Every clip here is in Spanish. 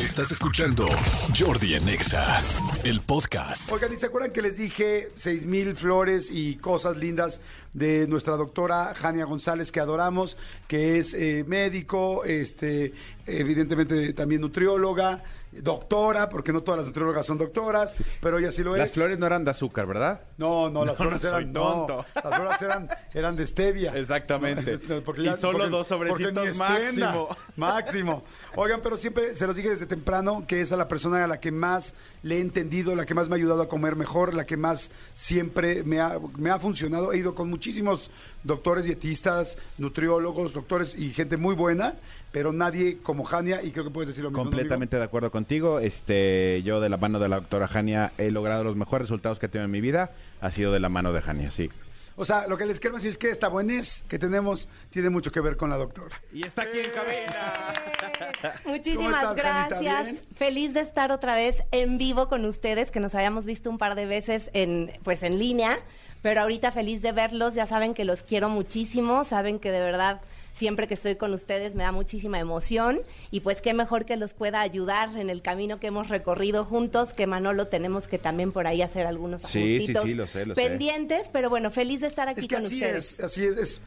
Estás escuchando Jordi en Exa, el podcast. Oigan, ¿y se acuerdan que les dije seis mil flores y cosas lindas de nuestra doctora Jania González, que adoramos, que es eh, médico, este, evidentemente también nutrióloga, doctora, porque no todas las nutriólogas son doctoras, pero ella sí lo Las es. flores no eran de azúcar, ¿verdad? No, no, las No, flores no eran no, tonto. las flores eran, eran de stevia. Exactamente. Y solo dos porque sobrecitos ni esplenda. máximo. Máximo. Oigan, pero siempre se los dije desde temprano que es a la persona a la que más le he entendido, la que más me ha ayudado a comer mejor, la que más siempre me ha, me ha funcionado. He ido con muchísimos doctores, dietistas, nutriólogos, doctores y gente muy buena, pero nadie como Jania y creo que puedes decir lo mismo. Completamente de acuerdo contigo. Este, yo de la mano de la doctora Jania he logrado los mejores resultados que he tenido en mi vida. Ha sido de la mano de Jania, sí. O sea, lo que les quiero decir es que esta buenez que tenemos tiene mucho que ver con la doctora. Y está aquí en cabina. Muchísimas gracias. Feliz de estar otra vez en vivo con ustedes, que nos habíamos visto un par de veces en, pues en línea, pero ahorita feliz de verlos. Ya saben que los quiero muchísimo, saben que de verdad siempre que estoy con ustedes me da muchísima emoción y pues qué mejor que los pueda ayudar en el camino que hemos recorrido juntos, que Manolo tenemos que también por ahí hacer algunos Sí, ajustitos sí, lo sé, lo sé. pendientes, pero bueno, feliz de estar aquí Es que con así ustedes. es, así es, es-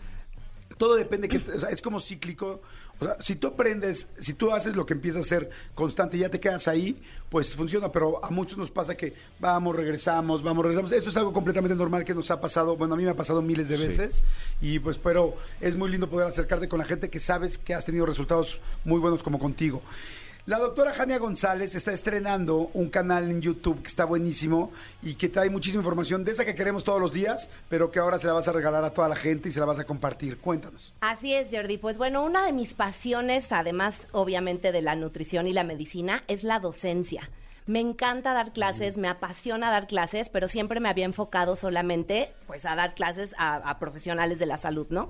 Todo depende, que, o sea, es como cíclico. O sea, si tú aprendes, si tú haces lo que empiezas a ser constante y ya te quedas ahí, pues funciona. Pero a muchos nos pasa que vamos, regresamos, vamos, regresamos. Eso es algo completamente normal que nos ha pasado. Bueno, a mí me ha pasado miles de veces. Y pues, pero es muy lindo poder acercarte con la gente que sabes que has tenido resultados muy buenos como contigo. La doctora Jania González está estrenando un canal en YouTube que está buenísimo y que trae muchísima información de esa que queremos todos los días, pero que ahora se la vas a regalar a toda la gente y se la vas a compartir. Cuéntanos. Así es, Jordi. Pues bueno, una de mis pasiones, además obviamente de la nutrición y la medicina, es la docencia. Me encanta dar clases, me apasiona dar clases, pero siempre me había enfocado solamente pues a dar clases a, a profesionales de la salud, ¿no?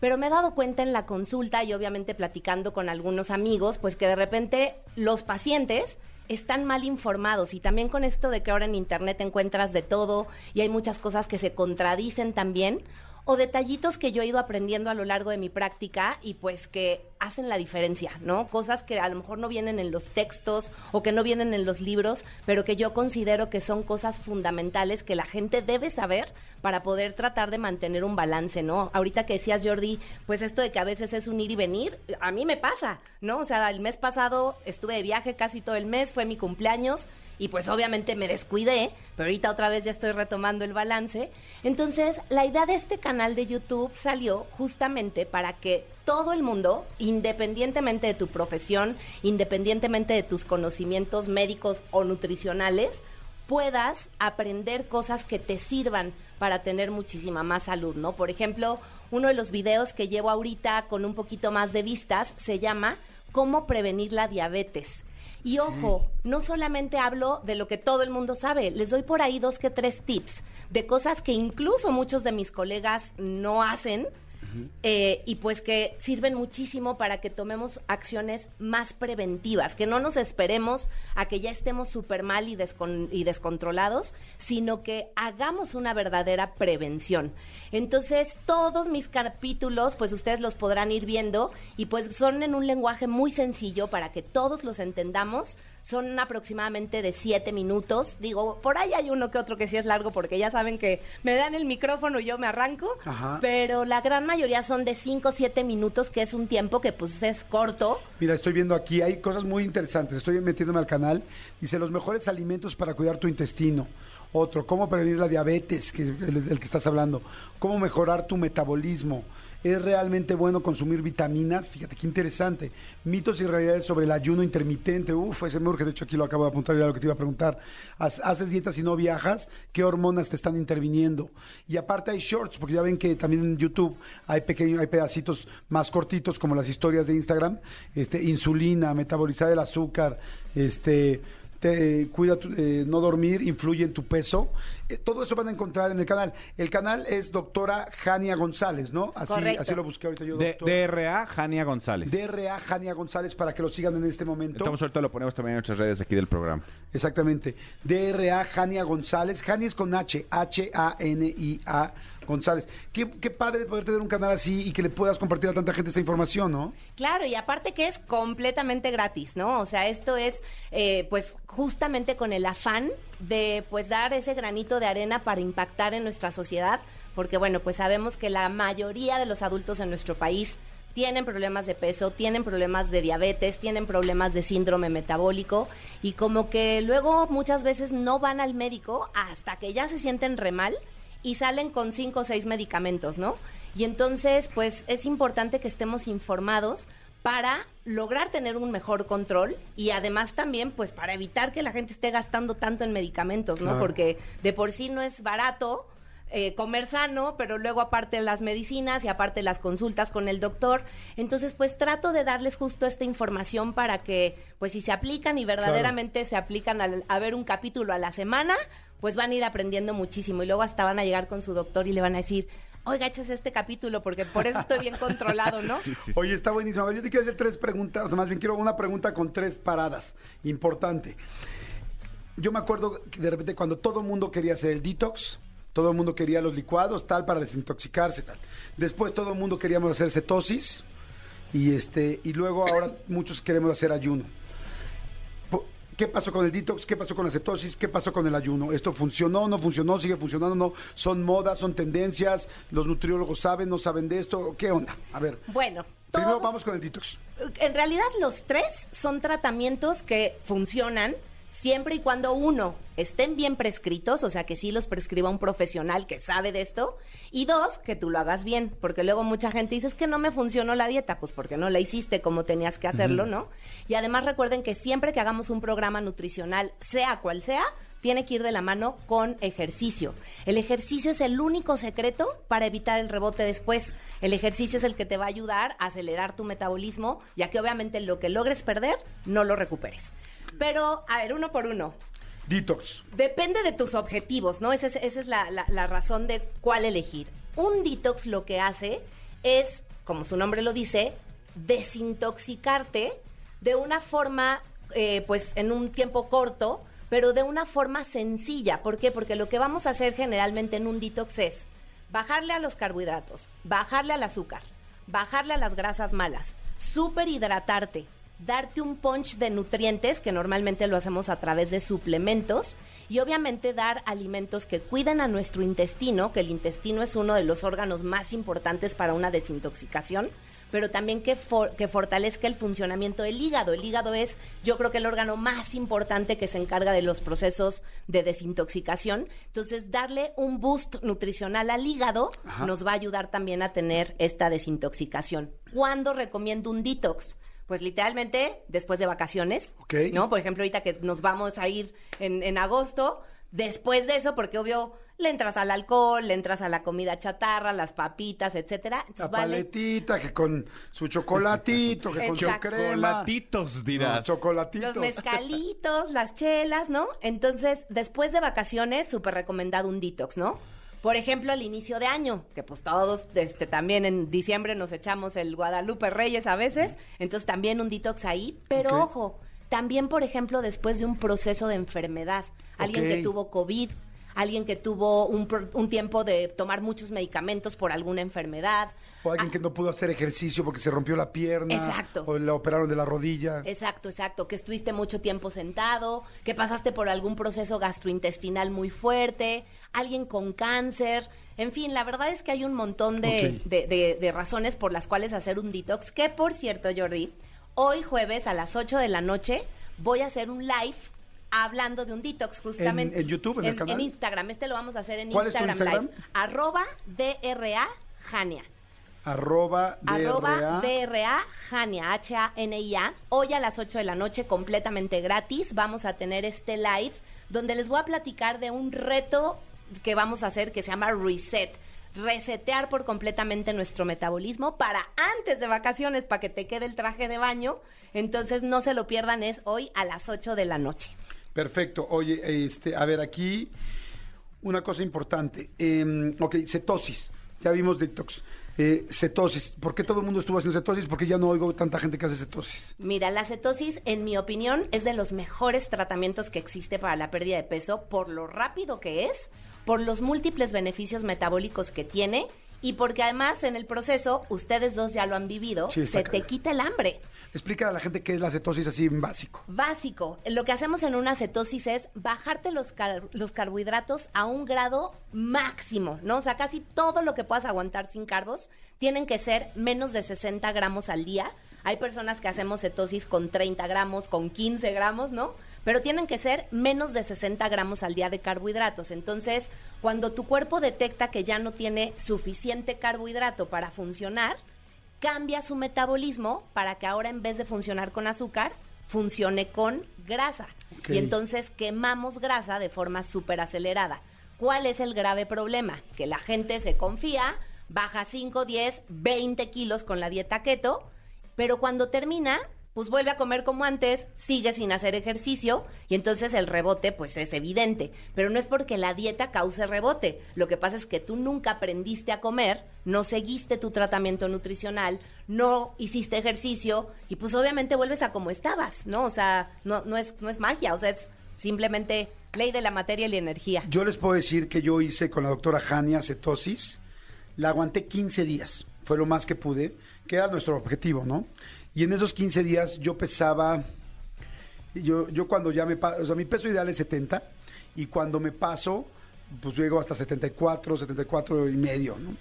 Pero me he dado cuenta en la consulta y obviamente platicando con algunos amigos, pues que de repente los pacientes están mal informados y también con esto de que ahora en internet encuentras de todo y hay muchas cosas que se contradicen también o detallitos que yo he ido aprendiendo a lo largo de mi práctica y pues que hacen la diferencia, ¿no? Cosas que a lo mejor no vienen en los textos o que no vienen en los libros, pero que yo considero que son cosas fundamentales que la gente debe saber para poder tratar de mantener un balance, ¿no? Ahorita que decías, Jordi, pues esto de que a veces es un ir y venir, a mí me pasa, ¿no? O sea, el mes pasado estuve de viaje casi todo el mes, fue mi cumpleaños y pues obviamente me descuidé, pero ahorita otra vez ya estoy retomando el balance. Entonces, la idea de este canal de YouTube salió justamente para que todo el mundo, independientemente de tu profesión, independientemente de tus conocimientos médicos o nutricionales, puedas aprender cosas que te sirvan para tener muchísima más salud, ¿no? Por ejemplo, uno de los videos que llevo ahorita con un poquito más de vistas se llama ¿Cómo prevenir la diabetes? Y ojo, no solamente hablo de lo que todo el mundo sabe, les doy por ahí dos que tres tips de cosas que incluso muchos de mis colegas no hacen eh, y pues que sirven muchísimo para que tomemos acciones más preventivas, que no nos esperemos a que ya estemos súper mal y, y descontrolados, sino que hagamos una verdadera prevención. Entonces, todos mis capítulos, pues ustedes los podrán ir viendo y pues son en un lenguaje muy sencillo para que todos los entendamos. Son aproximadamente de siete minutos. Digo, por ahí hay uno que otro que sí es largo porque ya saben que me dan el micrófono y yo me arranco. Ajá. Pero la gran mayoría son de 5 o 7 minutos, que es un tiempo que pues es corto. Mira, estoy viendo aquí, hay cosas muy interesantes. Estoy metiéndome al canal. Dice, los mejores alimentos para cuidar tu intestino. Otro, cómo prevenir la diabetes, que el, del que estás hablando. Cómo mejorar tu metabolismo. ¿Es realmente bueno consumir vitaminas? Fíjate qué interesante. Mitos y realidades sobre el ayuno intermitente. Uf, ese me urge. De hecho, aquí lo acabo de apuntar y era lo que te iba a preguntar. ¿Haces dietas y no viajas? ¿Qué hormonas te están interviniendo? Y aparte hay shorts, porque ya ven que también en YouTube hay pequeños, hay pedacitos más cortitos, como las historias de Instagram. Este, insulina, metabolizar el azúcar, este te, eh, cuida tu- eh, no dormir, influye en tu peso. Eh, todo eso van a encontrar en el canal. El canal es doctora Jania González, ¿no? Así, Correcto. así lo busqué ahorita yo. DRA Jania González. DRA Jania González para que lo sigan en este momento. Entonces ahorita lo ponemos también en nuestras redes aquí del programa. Exactamente. DRA Jania González. Jania es con H, H-A-N-I-A González. Qué, qué padre poder tener un canal así y que le puedas compartir a tanta gente esta información, ¿no? Claro, y aparte que es completamente gratis, ¿no? O sea, esto es, eh, pues, justamente con el afán de, pues, dar ese granito de arena para impactar en nuestra sociedad, porque, bueno, pues sabemos que la mayoría de los adultos en nuestro país tienen problemas de peso, tienen problemas de diabetes, tienen problemas de síndrome metabólico y como que luego muchas veces no van al médico hasta que ya se sienten re mal y salen con cinco o seis medicamentos, ¿no? Y entonces, pues es importante que estemos informados para lograr tener un mejor control y además también pues para evitar que la gente esté gastando tanto en medicamentos, ¿no? Claro. Porque de por sí no es barato eh, comer sano, pero luego aparte las medicinas y aparte las consultas con el doctor. Entonces, pues trato de darles justo esta información para que, pues si se aplican y verdaderamente se aplican al- a ver un capítulo a la semana, pues van a ir aprendiendo muchísimo y luego hasta van a llegar con su doctor y le van a decir, oiga, eches este capítulo porque por eso estoy bien controlado, ¿no? Oye, está buenísimo. A ver, yo te quiero hacer tres preguntas, o sea, más bien quiero una pregunta con tres paradas. Importante. Yo me acuerdo que de repente cuando todo el mundo quería hacer el detox, todo el mundo quería los licuados, tal, para desintoxicarse, tal. Después todo el mundo queríamos hacer cetosis y este y luego ahora muchos queremos hacer ayuno. ¿Qué pasó con el detox? ¿Qué pasó con la cetosis? ¿Qué pasó con el ayuno? ¿Esto funcionó? ¿No funcionó? ¿Sigue funcionando? ¿No? ¿Son modas? ¿Son tendencias? ¿Los nutriólogos saben? ¿No saben de esto? ¿Qué onda? A ver. Bueno, Primero vamos con el detox. En realidad los tres son tratamientos que funcionan siempre y cuando uno estén bien prescritos, o sea que sí los prescriba un profesional que sabe de esto, y dos, que tú lo hagas bien, porque luego mucha gente dice es que no me funcionó la dieta, pues porque no la hiciste como tenías que hacerlo, ¿no? Y además recuerden que siempre que hagamos un programa nutricional, sea cual sea, tiene que ir de la mano con ejercicio. El ejercicio es el único secreto para evitar el rebote después. El ejercicio es el que te va a ayudar a acelerar tu metabolismo, ya que obviamente lo que logres perder, no lo recuperes. Pero, a ver, uno por uno. Detox. Depende de tus objetivos, ¿no? Esa es, esa es la, la- la razón de cuál elegir. Un detox lo que hace es, como su nombre lo dice, desintoxicarte de una forma, eh, pues en un tiempo corto, pero de una forma sencilla. ¿Por qué? Porque lo que vamos a hacer generalmente en un detox es bajarle a los carbohidratos, bajarle al azúcar, bajarle a las grasas malas, super hidratarte, darte un punch de nutrientes, que normalmente lo hacemos a través de suplementos, y obviamente dar alimentos que cuiden a nuestro intestino, que el intestino es uno de los órganos más importantes para una desintoxicación, pero también que, for- que fortalezca el funcionamiento del hígado. El hígado es, yo creo que el órgano más importante que se encarga de los procesos de desintoxicación. Entonces, darle un boost nutricional al hígado Ajá. nos va a ayudar también a tener esta desintoxicación. ¿Cuándo recomiendo un detox? Pues literalmente después de vacaciones, Ok. ¿no? Por ejemplo, ahorita que nos vamos a ir en, en agosto, después de eso, porque obvio le entras al alcohol, le entras a la comida chatarra, las papitas, etcétera. La Entonces, vale, paletita, que con su chocolatito, que con su crema. Chocolatitos, dirás. No, chocolatitos. Los mezcalitos, las chelas, ¿no? Entonces, después de vacaciones, súper recomendado un detox, ¿no? Por ejemplo, al inicio de año, que pues todos, este, también en diciembre nos echamos el Guadalupe Reyes a veces, entonces también un detox ahí, pero ojo, también, por ejemplo, después de un proceso de enfermedad, alguien que tuvo COVID, alguien que tuvo un, un tiempo de tomar muchos medicamentos por alguna enfermedad, O alguien que no pudo hacer ejercicio porque se rompió la pierna. Exacto. O le operaron de la rodilla. Exacto, exacto, que estuviste mucho tiempo sentado, que pasaste por algún proceso gastrointestinal muy fuerte, alguien con cáncer, en fin, la verdad es que hay un montón de, Ok. de- de- de razones por las cuales hacer un detox, que por cierto, Jordi, hoy jueves a las 8 de la noche voy a hacer un live hablando de un detox justamente. en YouTube, en el canal? En Instagram, este lo vamos a hacer en ¿Cuál es tu Instagram? Live, arroba DRA Jania. Arroba. DRA Jania, H-A-N-I-A. Hoy a las 8 de la noche, completamente gratis, vamos a tener este live donde les voy a platicar de un reto que vamos a hacer que se llama Reset. Resetear por completamente nuestro metabolismo para antes de vacaciones, para que te quede el traje de baño. Entonces no se lo pierdan, es hoy a las 8 de la noche. Perfecto. Oye, este, a ver, aquí una cosa importante. Eh, ok, cetosis. Ya vimos detox. Eh, cetosis. ¿Por qué todo el mundo estuvo haciendo cetosis? Porque ya no oigo tanta gente que hace cetosis. Mira, la cetosis, en mi opinión, es de los mejores tratamientos que existe para la pérdida de peso por lo rápido que es, por los múltiples beneficios metabólicos que tiene y porque además en el proceso, ustedes dos ya lo han vivido, Sí, se te quita el hambre. Explica a la gente qué es la cetosis así básico. Básico, lo que hacemos en una cetosis es bajarte los, car- los carbohidratos a un grado máximo, ¿no? O sea, casi todo lo que puedas aguantar sin carbos tienen que ser menos de 60 gramos al día. Hay personas que hacemos cetosis con 30 gramos, con 15 gramos, ¿no? Pero tienen que ser menos de 60 gramos al día de carbohidratos. Entonces, cuando tu cuerpo detecta que ya no tiene suficiente carbohidrato para funcionar, cambia su metabolismo para que ahora en vez de funcionar con azúcar, funcione con grasa. Y entonces quemamos grasa de forma súper acelerada. ¿Cuál es el grave problema? Que la gente se confía, baja 5, 10, 20 kilos con la dieta keto, pero cuando termina, pues vuelve a comer como antes, sigue sin hacer ejercicio y entonces el rebote pues es evidente. Pero no es porque la dieta cause rebote. Lo que pasa es que tú nunca aprendiste a comer, no seguiste tu tratamiento nutricional, no hiciste ejercicio y pues obviamente vuelves a como estabas, ¿no? O sea, no, no, es, no es magia, o sea, es simplemente ley de la materia y la energía. Yo les puedo decir que yo hice con la doctora Jania cetosis, la aguanté 15 días, fue lo más que pude, que era nuestro objetivo, ¿no? Y en esos 15 días yo pesaba, yo, yo cuando ya me paso, o sea, mi peso ideal es 70 y cuando me paso, pues llego hasta 74, 74 y medio, ¿no?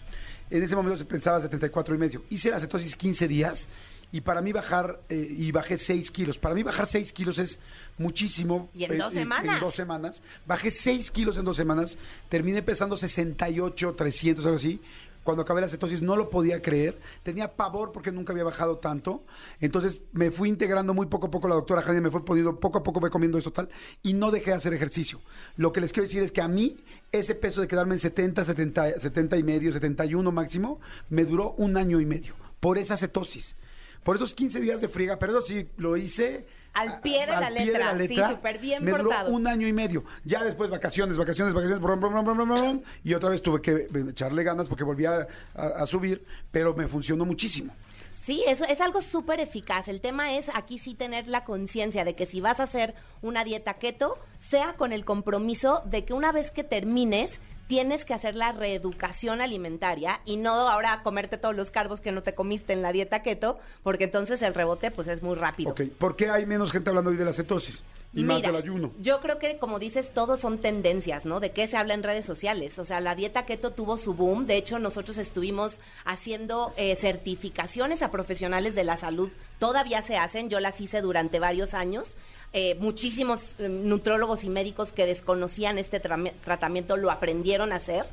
En ese momento se pensaba 74 y medio. Hice la cetosis 15 días y para mí bajar, eh, y bajé 6 kilos. Para mí bajar 6 kilos es muchísimo. Y en eh, dos semanas. En dos semanas. Bajé 6 kilos en dos semanas. Terminé pesando 68, 300, algo así. Cuando acabé la cetosis no lo podía creer. Tenía pavor porque nunca había bajado tanto. Entonces me fui integrando muy poco a poco. La doctora Jania me fue poniendo poco a poco, me comiendo esto tal. Y no dejé de hacer ejercicio. Lo que les quiero decir es que a mí, ese peso de quedarme en 70, 70, 70 y medio, 71 máximo, me duró un año y medio. Por esa cetosis. Por esos 15 días de friega. Pero eso sí, lo hice. Al pie de a- la al pie letra, sí, súper bien me duró portado. un año y medio. Ya después vacaciones, vacaciones, vacaciones, brum, brum, brum, y otra vez tuve que echarle ganas porque volvía a, a subir, pero me funcionó muchísimo. Sí, eso es algo súper eficaz. El tema es aquí sí tener la conciencia de que si vas a hacer una dieta keto, sea con el compromiso de que una vez que termines, tienes que hacer la reeducación alimentaria y no ahora comerte todos los carbos que no te comiste en la dieta keto, porque entonces el rebote pues es muy rápido. ¿por qué hay menos gente hablando hoy de la cetosis? Y más Mira, del ayuno. Yo creo que, como dices, todos son tendencias, ¿no? De qué se habla en redes sociales. O sea, la dieta keto tuvo su boom. De hecho, nosotros estuvimos haciendo eh, certificaciones a profesionales de la salud. Todavía se hacen. Yo las hice durante varios años. Eh, muchísimos eh, nutrólogos y médicos que desconocían este tratamiento lo aprendieron a hacer.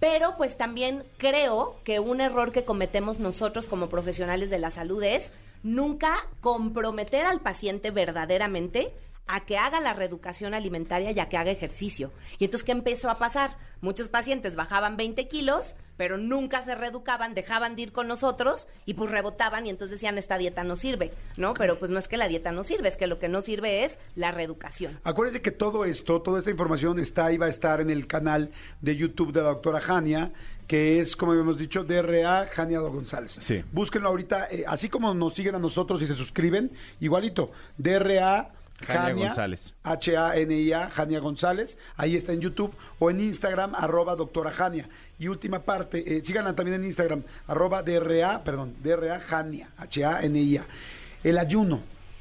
Pero pues también creo que un error que cometemos nosotros como profesionales de la salud es nunca comprometer al paciente verdaderamente a que haga la reeducación alimentaria y a que haga ejercicio. Y entonces, ¿qué empezó a pasar? Muchos pacientes bajaban 20 kilos, pero nunca se reeducaban, dejaban de ir con nosotros y pues rebotaban y entonces decían, esta dieta no sirve, ¿no? Pero pues no es que la dieta no sirve, es que lo que no sirve es la reeducación. Acuérdense que todo esto, toda esta información está y va a estar en el canal de YouTube de la doctora Jania, que es, como habíamos dicho, DRA Jania González. Sí. Búsquenlo ahorita, eh, así como nos siguen a nosotros y se suscriben, igualito, DRA Jania González. H-A-N-I-A, Jania González, ahí está en YouTube, o en Instagram, arroba doctora Jania. Y última parte, eh, síganla también en Instagram, arroba DRA, perdón, DRA Jania, H-A-N-I-A. El ayuno.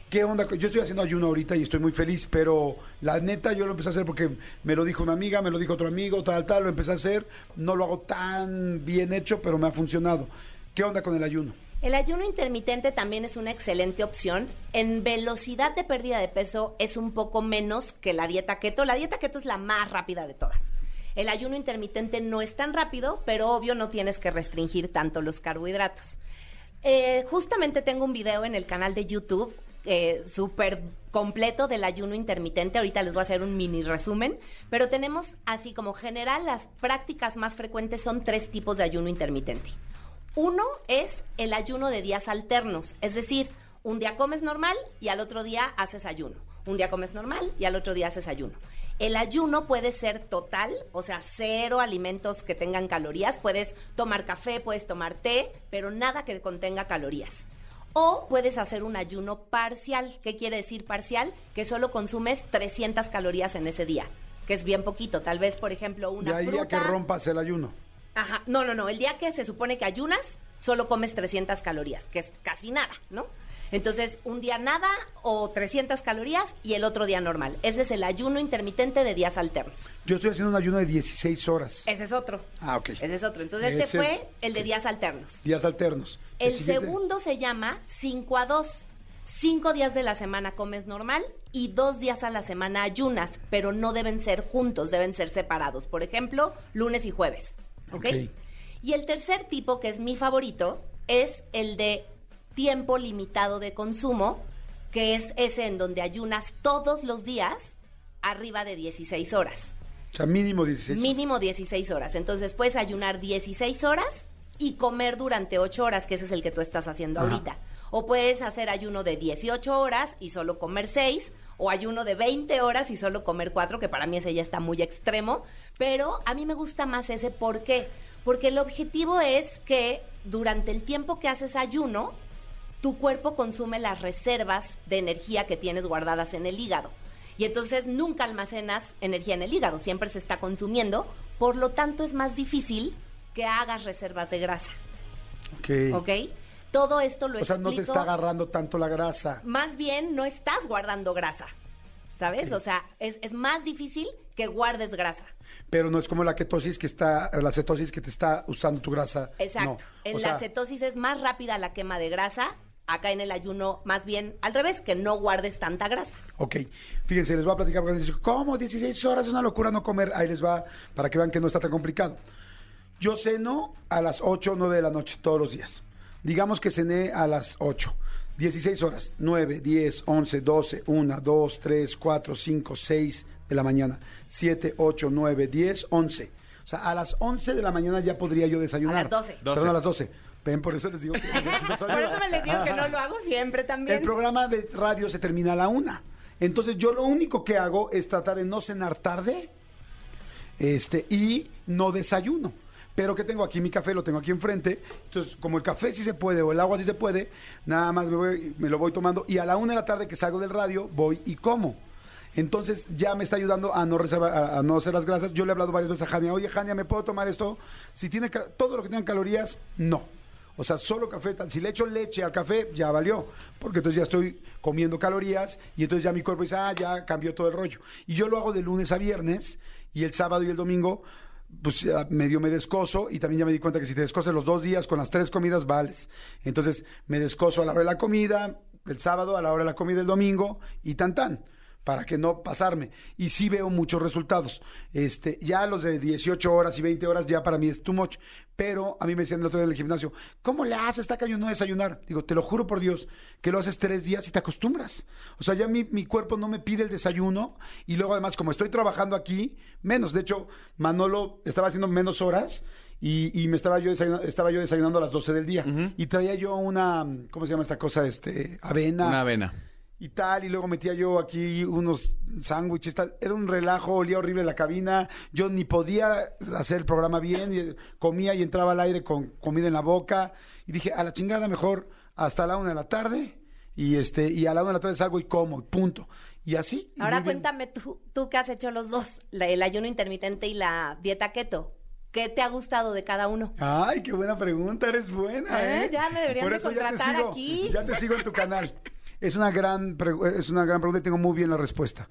¿Qué onda? Yo estoy haciendo ayuno ahorita y estoy muy feliz, pero la neta yo lo empecé a hacer porque me lo dijo una amiga, me lo dijo otro amigo, tal, tal, lo empecé a hacer. No lo hago tan bien hecho, pero me ha funcionado. ¿Qué onda con el ayuno? El ayuno intermitente también es una excelente opción. En velocidad de pérdida de peso es un poco menos que la dieta keto. La dieta keto es la más rápida de todas. El ayuno intermitente no es tan rápido, pero obvio no tienes que restringir tanto los carbohidratos. Eh, justamente tengo un video en el canal de YouTube eh, súper completo del ayuno intermitente. Ahorita les voy a hacer un mini resumen, pero tenemos así como general las prácticas más frecuentes son tres tipos de ayuno intermitente. Uno es el ayuno de días alternos, es decir, un día comes normal y al otro día haces ayuno. Un día comes normal y al otro día haces ayuno. El ayuno puede ser total, o sea, cero alimentos que tengan calorías. Puedes tomar café, puedes tomar té, pero nada que contenga calorías. O puedes hacer un ayuno parcial. ¿Qué quiere decir parcial? Que solo consumes 300 calorías en ese día. que es bien poquito. Tal vez, por ejemplo, una De ahí fruta. a que rompas el ayuno. Ajá, no, no, no. El día que se supone que ayunas, solo comes 300 calorías, que es casi nada, ¿no? Entonces, un día nada o 300 calorías y el otro día normal. Ese es el ayuno intermitente de días alternos. Yo estoy haciendo un ayuno de 16 horas. Ese es otro. Ah, ok. Ese es otro. Entonces, Ese- este fue el de días alternos. Días alternos. El siguiente- segundo se llama 5 a 2. Cinco días de la semana comes normal y dos días a la semana ayunas, pero no deben ser juntos, deben ser separados. Por ejemplo, lunes y jueves. ¿Ok? Ok. Y el tercer tipo, que es mi favorito, es el de tiempo limitado de consumo, que es ese en donde ayunas todos los días arriba de 16 horas. O sea, mínimo 16. Mínimo 16 horas. Entonces puedes ayunar 16 horas y comer durante 8 horas, que ese es el que tú estás haciendo Ajá. ahorita. O puedes hacer ayuno de 18 horas y solo comer 6, o ayuno de 20 horas y solo comer 4, que para mí ese ya está muy extremo. Pero a mí me gusta más ese, ¿por qué? Porque el objetivo es que durante el tiempo que haces ayuno, tu cuerpo consume las reservas de energía que tienes guardadas en el hígado. Y entonces nunca almacenas energía en el hígado, siempre se está consumiendo, por lo tanto es más difícil que hagas reservas de grasa, Ok. ¿ok? Todo esto lo O sea, no te explico- está agarrando tanto la grasa. Más bien no estás guardando grasa, ¿sabes? O sea, es, es más difícil que guardes grasa. Pero no es como la ketosis que está, la cetosis que te está usando tu grasa. Exacto. No. En O la sea, cetosis es más rápida la quema de grasa, acá en el ayuno más bien al revés, que no guardes tanta grasa. Ok, fíjense, les voy a platicar porque dicen, ¿cómo? 16 horas es una locura no comer. Ahí les va para que vean que no está tan complicado. Yo ceno a las 8 o 9 de la noche todos los días. Digamos que cené a las 8. 16 horas. 9, 10, 11, 12, 1, 2, 3, 4, 5, 6 de la mañana. 7, 8, 9, 10, 11. O sea, a las 11 de la mañana ya podría yo desayunar. A las 12. Perdón, a las 12. Ven, por eso les digo que Por eso me les digo que no lo hago siempre también. El programa de radio se termina a la una. Entonces yo lo único que hago es tratar de no cenar tarde este, y no desayuno. Pero que tengo aquí mi café, lo tengo aquí enfrente. Entonces, como el café sí se puede o el agua sí se puede, nada más me, voy- me lo voy tomando. Y a la una de la tarde que salgo del radio, voy y como. Entonces ya me está ayudando a no reservar, a, no hacer las grasas. Yo le he hablado varias veces a Jania, oye Jania, ¿me puedo tomar esto? Si tiene todo lo que tengan calorías, no. O sea, solo café. Si le echo leche al café, ya valió. Porque entonces ya estoy comiendo calorías y entonces ya mi cuerpo dice, ah, ya cambió todo el rollo. Y yo lo hago de lunes a viernes y el sábado y el domingo, pues medio me descoso y también ya me di cuenta que si te descoses los dos días con las tres comidas, vales. Entonces me descoso a la hora de la comida, el sábado, a la hora de la comida el domingo y tan tan para que no pasarme. Y sí veo muchos resultados. Este, ya los de 18 horas y 20 horas ya para mí es too much. Pero a mí me decían el otro día en el gimnasio, ¿cómo le haces? Está cañón no desayunar. Digo, te lo juro por Dios, que lo haces tres días y te acostumbras. O sea, ya mi, mi cuerpo no me pide el desayuno. Y luego además, como estoy trabajando aquí, menos. De hecho, Manolo estaba haciendo menos horas. Y, y me estaba yo, desayunando, estaba yo desayunando a las 12 del día. Y traía yo una, ¿cómo se llama esta cosa? Este, avena Una avena. Y tal, y luego metía yo aquí unos sándwiches, tal. Era un relajo, olía horrible la cabina. Yo ni podía hacer el programa bien, y comía y entraba al aire con comida en la boca. Y dije, a la chingada mejor hasta la una de la tarde. Y este, y a la una de la tarde salgo y como, y punto. Y así. Ahora cuéntame tú, tú que has hecho los dos, el ayuno intermitente y la dieta keto. ¿Qué te ha gustado de cada uno? Ay, qué buena pregunta, eres buena, Eh, ¿eh? ya me deberían Por de ya contratar sigo, aquí. Ya te sigo en tu canal. Es una gran es una gran pregunta y tengo muy bien la respuesta.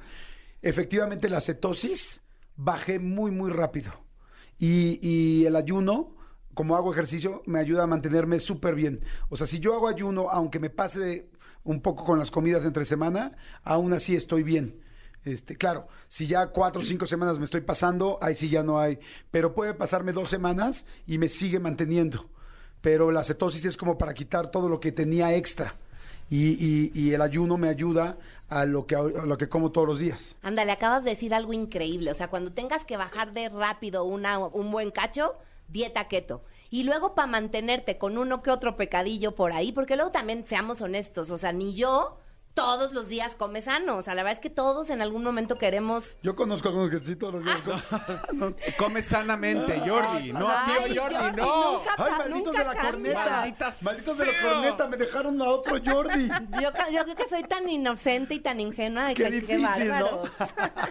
Efectivamente, la cetosis bajé muy, muy rápido. Y, el ayuno, como hago ejercicio, me ayuda a mantenerme súper bien. O sea, si yo hago ayuno, aunque me pase un poco con las comidas entre semana, aún así estoy bien. Este, claro, si ya cuatro o cinco semanas me estoy pasando, ahí sí ya no hay. Pero puede pasarme dos semanas y me sigue manteniendo. Pero la cetosis es como para quitar todo lo que tenía extra. Y, y- y el ayuno me ayuda a lo, que, a lo que como todos los días. Ándale, acabas de decir algo increíble. O sea, cuando tengas que bajar de rápido una, un buen cacho, dieta keto. Y luego para mantenerte con uno que otro pecadillo por ahí, porque luego también seamos honestos, o sea, ni yo todos los días come sano. O sea, la verdad es que todos en algún momento queremos... Yo conozco algunos que sí todos los días. comen. Come sanamente, Jordi. No, Ay, tío Jordi, Jordi, no. nunca ¡Ay, malditos nunca de la cambia. corneta! Maldita ¡Malditos de la corneta! Me dejaron a otro Jordi. Yo, creo que soy tan inocente y tan ingenua. Qué que- difícil, ¿no?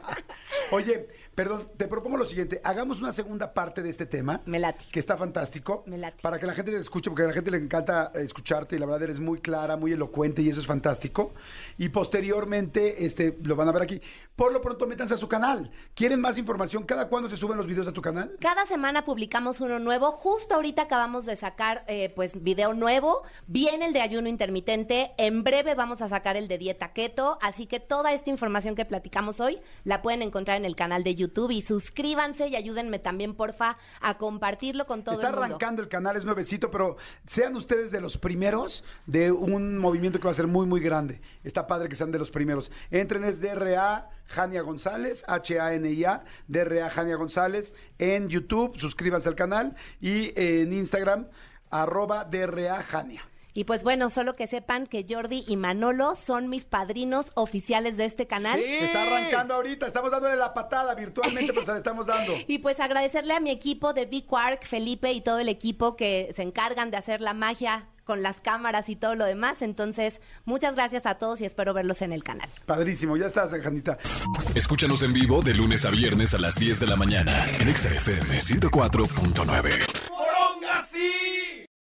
Oye, perdón, te propongo lo siguiente. Hagamos una segunda parte de este tema. Me late. Que está fantástico. Me late. Para que la gente te escuche, porque a la gente le encanta escucharte y la verdad eres muy clara, muy elocuente y eso es fantástico. Y posteriormente, este, lo van a ver aquí. Por lo pronto, métanse a su canal. ¿Quieren más información? ¿Cada cuándo se suben los videos a tu canal? Cada semana publicamos uno nuevo. Justo ahorita acabamos de sacar, eh, pues, video nuevo. Viene el de ayuno intermitente. En breve vamos a sacar el de dieta keto. Así que toda esta información que platicamos hoy la pueden encontrar en el canal de YouTube. Y suscríbanse y ayúdenme también, porfa, a compartirlo con todo Está el mundo. arrancando el canal, es nuevecito, pero sean ustedes de los primeros de un movimiento que va a ser muy, muy grande. Está padre que sean de los primeros. Entren, es DRA Jania González, H-A-N-I-A, DRA Jania González, en YouTube, suscríbanse al canal y en Instagram, arroba DRA Jania. Y pues bueno, solo que sepan que Jordi y Manolo son mis padrinos oficiales de este canal. Está arrancando ahorita, estamos dándole la patada virtualmente, pues se la estamos dando. Y pues agradecerle a mi equipo de Big Quark, Felipe y todo el equipo que se encargan de hacer la magia con las cámaras y todo lo demás. Entonces, muchas gracias a todos y espero verlos en el canal. Padrísimo, ya estás, Janita. Escúchanos en vivo de lunes a viernes a las 10 de la mañana en Exa FM 104.9.